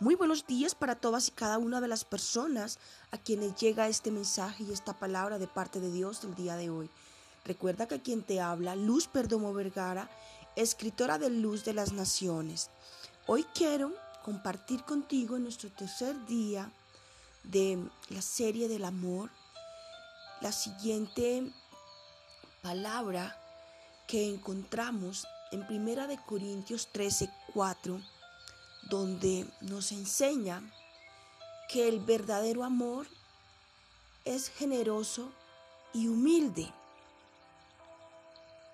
Muy buenos días para todas y cada una de las personas a quienes llega este mensaje y esta palabra de parte de Dios del día de hoy. Recuerda que quien te habla, Luz Perdomo Vergara, escritora de Luz de las Naciones. Hoy quiero compartir contigo en nuestro tercer día de la serie del amor la siguiente palabra que encontramos en Primera de Corintios 13, 4 donde nos enseña que el verdadero amor es generoso y humilde.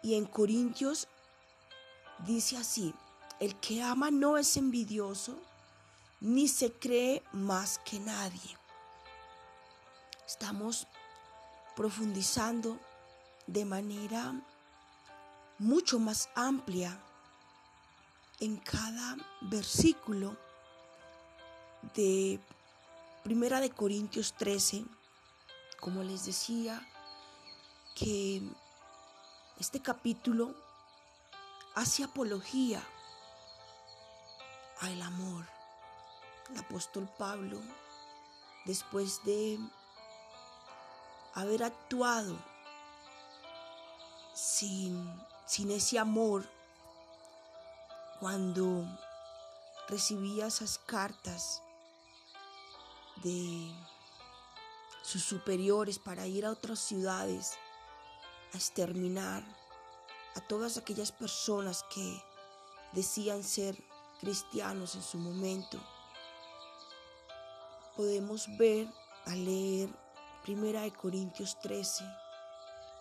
Y en Corintios dice así, el que ama no es envidioso, ni se cree más que nadie. Estamos profundizando de manera mucho más amplia en cada versículo de Primera de Corintios 13, como les decía, que este capítulo hace apología al amor. El apóstol Pablo, después de haber actuado sin, sin ese amor cuando recibía esas cartas de sus superiores para ir a otras ciudades a exterminar a todas aquellas personas que decían ser cristianos en su momento. Podemos ver al leer Primera de Corintios 13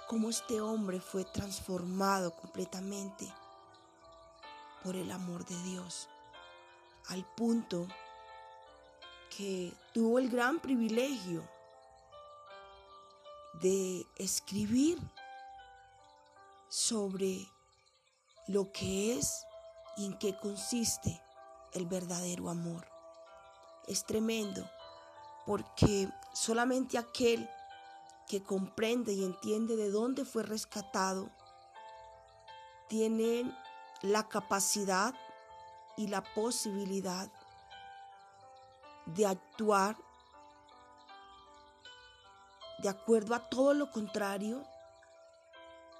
cómo este hombre fue transformado completamente por el amor de Dios, al punto que tuvo el gran privilegio de escribir sobre lo que es y en qué consiste el verdadero amor. Es tremendo porque solamente aquel que comprende y entiende de dónde fue rescatado tiene la capacidad y la posibilidad de actuar de acuerdo a todo lo contrario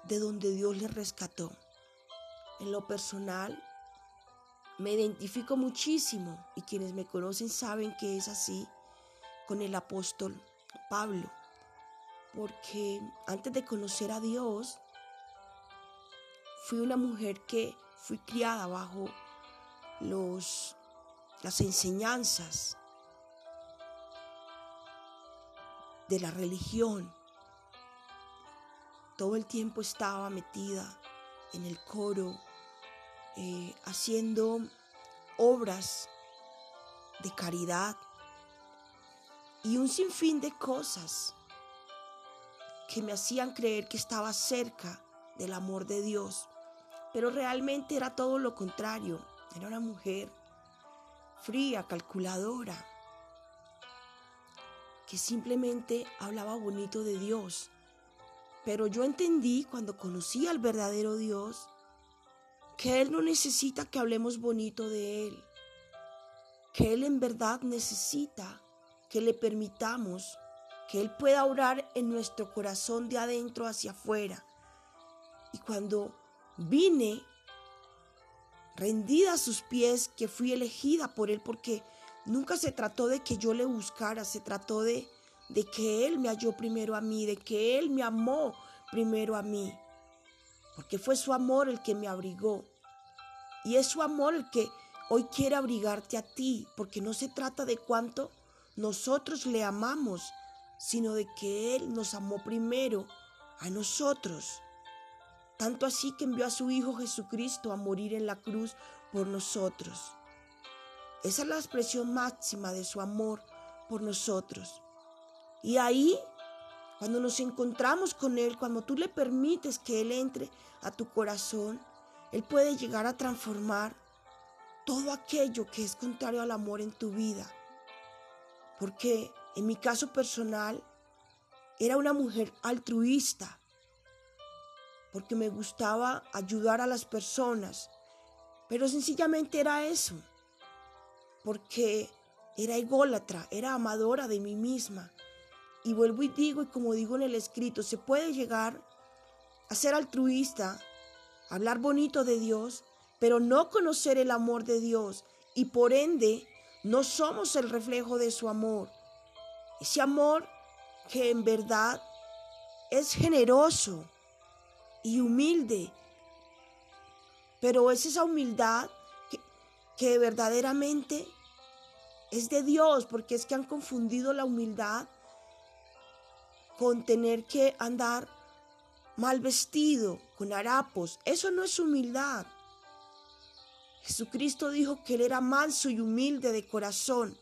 de donde Dios le rescató. En lo personal, me identifico muchísimo y quienes me conocen saben que es así con el apóstol Pablo, porque antes de conocer a Dios, fui una mujer que fui criada bajo los, las enseñanzas de la religión. Todo el tiempo estaba metida en el coro, eh, haciendo obras de caridad y un sinfín de cosas que me hacían creer que estaba cerca del amor de Dios pero realmente era todo lo contrario. Era una mujer fría, calculadora, que simplemente hablaba bonito de Dios. Pero yo entendí cuando conocí al verdadero Dios que Él no necesita que hablemos bonito de Él, que Él en verdad necesita que le permitamos que Él pueda orar en nuestro corazón de adentro hacia afuera. Y cuando Vine rendida a sus pies, que fui elegida por Él, porque nunca se trató de que yo le buscara, se trató de, de que Él me halló primero a mí, de que Él me amó primero a mí, porque fue su amor el que me abrigó. Y es su amor el que hoy quiere abrigarte a ti, porque no se trata de cuánto nosotros le amamos, sino de que Él nos amó primero a nosotros. Tanto así que envió a su Hijo Jesucristo a morir en la cruz por nosotros. Esa es la expresión máxima de su amor por nosotros. Y ahí, cuando nos encontramos con Él, cuando tú le permites que Él entre a tu corazón, Él puede llegar a transformar todo aquello que es contrario al amor en tu vida. Porque en mi caso personal, era una mujer altruista porque me gustaba ayudar a las personas, pero sencillamente era eso. porque era ególatra, era amadora de mí misma. Y vuelvo y digo, y como digo en el escrito, se puede llegar a ser altruista, hablar bonito de Dios, pero no conocer el amor de Dios y por ende no somos el reflejo de su amor. Ese amor que en verdad es generoso y humilde, pero es esa humildad que, que verdaderamente es de Dios, porque es que han confundido la humildad con tener que andar mal vestido, con harapos. Eso no es humildad. Jesucristo dijo que él era manso y humilde de corazón.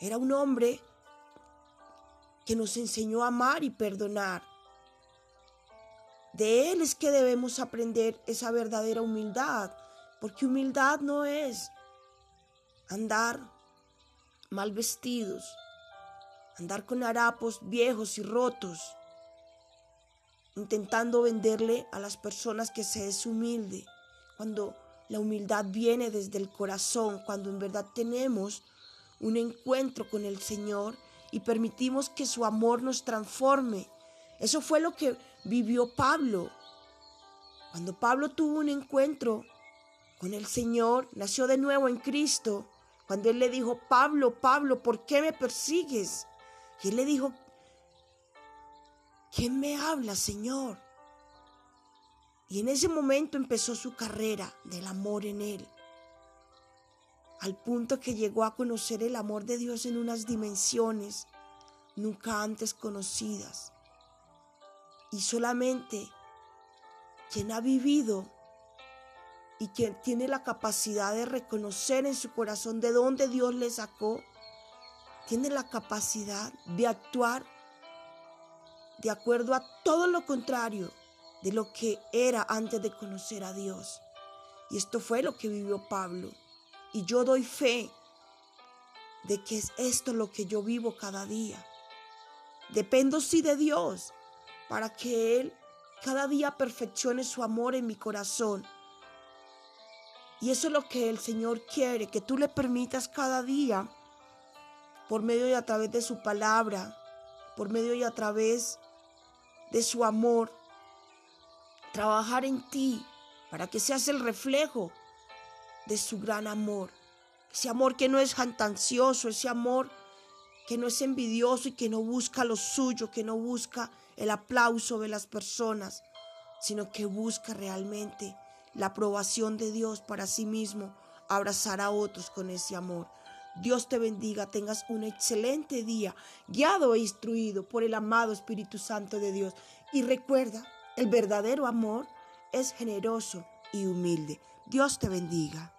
Era un hombre que nos enseñó a amar y perdonar. De Él es que debemos aprender esa verdadera humildad, porque humildad no es andar mal vestidos, andar con harapos viejos y rotos, intentando venderle a las personas que se es humilde, cuando la humildad viene desde el corazón, cuando en verdad tenemos un encuentro con el Señor y permitimos que su amor nos transforme. Eso fue lo que vivió Pablo. Cuando Pablo tuvo un encuentro con el Señor, nació de nuevo en Cristo, cuando él le dijo, Pablo, Pablo, ¿por qué me persigues? Y él le dijo, ¿quién me habla, Señor? Y en ese momento empezó su carrera del amor en él, al punto que llegó a conocer el amor de Dios en unas dimensiones nunca antes conocidas. Y solamente quien ha vivido y quien tiene la capacidad de reconocer en su corazón de dónde Dios le sacó, tiene la capacidad de actuar de acuerdo a todo lo contrario de lo que era antes de conocer a Dios. Y esto fue lo que vivió Pablo. Y yo doy fe de que es esto lo que yo vivo cada día. Dependo sí de Dios para que Él cada día perfeccione su amor en mi corazón y eso es lo que el Señor quiere, que tú le permitas cada día, por medio y a través de su palabra, por medio y a través de su amor, trabajar en ti para que seas el reflejo de su gran amor. Ese amor que no es jantancioso, ese amor que no es envidioso y que no busca lo suyo, que no busca el aplauso de las personas, sino que busca realmente la aprobación de Dios para sí mismo, abrazar a otros con ese amor. Dios te bendiga, tengas un excelente día, guiado e instruido por el amado Espíritu Santo de Dios. Y recuerda, el verdadero amor es generoso y humilde. Dios te bendiga.